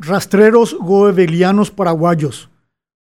Rastreros goebelianos paraguayos.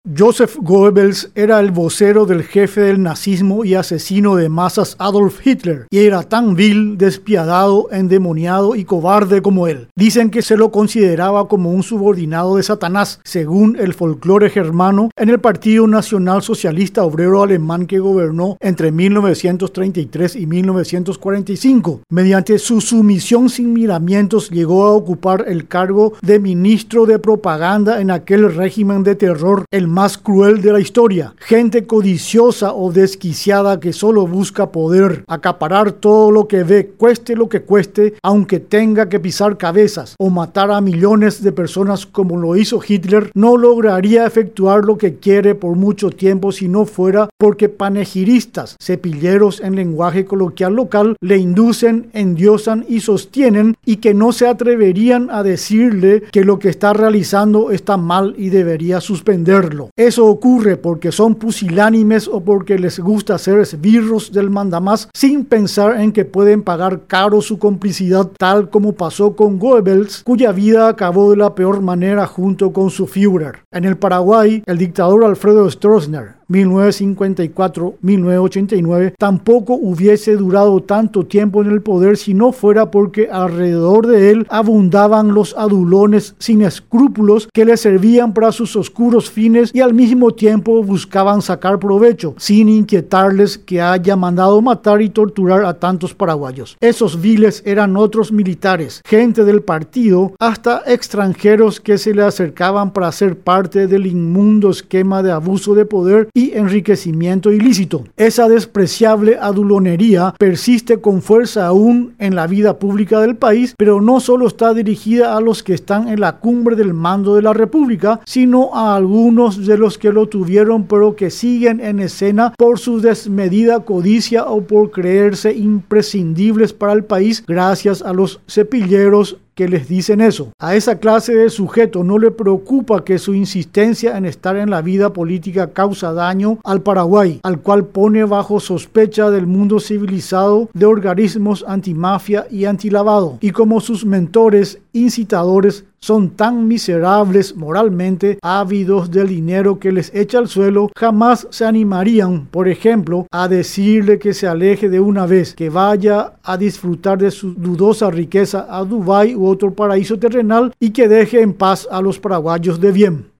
Joseph Goebbels era el vocero del jefe del nazismo y asesino de masas Adolf Hitler, y era tan vil, despiadado, endemoniado y cobarde como él. Dicen que se lo consideraba como un subordinado de Satanás, según el folclore germano, en el Partido Nacional Socialista Obrero Alemán que gobernó entre 1933 y 1945. Mediante su sumisión sin miramientos llegó a ocupar el cargo de ministro de propaganda en aquel régimen de terror, el más cruel de la historia. Gente codiciosa o desquiciada que solo busca poder, acaparar todo lo que ve, cueste lo que cueste, aunque tenga que pisar cabezas o matar a millones de personas como lo hizo Hitler, no lograría efectuar lo que quiere por mucho tiempo si no fuera porque panegiristas, cepilleros en lenguaje coloquial local, le inducen, endiosan y sostienen y que no se atreverían a decirle que lo que está realizando está mal y debería suspenderlo. Eso ocurre porque son pusilánimes o porque les gusta ser esbirros del mandamás sin pensar en que pueden pagar caro su complicidad, tal como pasó con Goebbels, cuya vida acabó de la peor manera junto con su Führer. En el Paraguay, el dictador Alfredo Stroessner 1954-1989, tampoco hubiese durado tanto tiempo en el poder si no fuera porque alrededor de él abundaban los adulones sin escrúpulos que le servían para sus oscuros fines y al mismo tiempo buscaban sacar provecho, sin inquietarles que haya mandado matar y torturar a tantos paraguayos. Esos viles eran otros militares, gente del partido, hasta extranjeros que se le acercaban para ser parte del inmundo esquema de abuso de poder enriquecimiento ilícito. Esa despreciable adulonería persiste con fuerza aún en la vida pública del país, pero no solo está dirigida a los que están en la cumbre del mando de la República, sino a algunos de los que lo tuvieron pero que siguen en escena por su desmedida codicia o por creerse imprescindibles para el país gracias a los cepilleros que les dicen eso. A esa clase de sujeto no le preocupa que su insistencia en estar en la vida política causa daño al Paraguay, al cual pone bajo sospecha del mundo civilizado de organismos antimafia y antilavado. Y como sus mentores, incitadores, son tan miserables moralmente, ávidos del dinero que les echa al suelo, jamás se animarían, por ejemplo, a decirle que se aleje de una vez, que vaya a disfrutar de su dudosa riqueza a Dubái u otro paraíso terrenal y que deje en paz a los paraguayos de bien.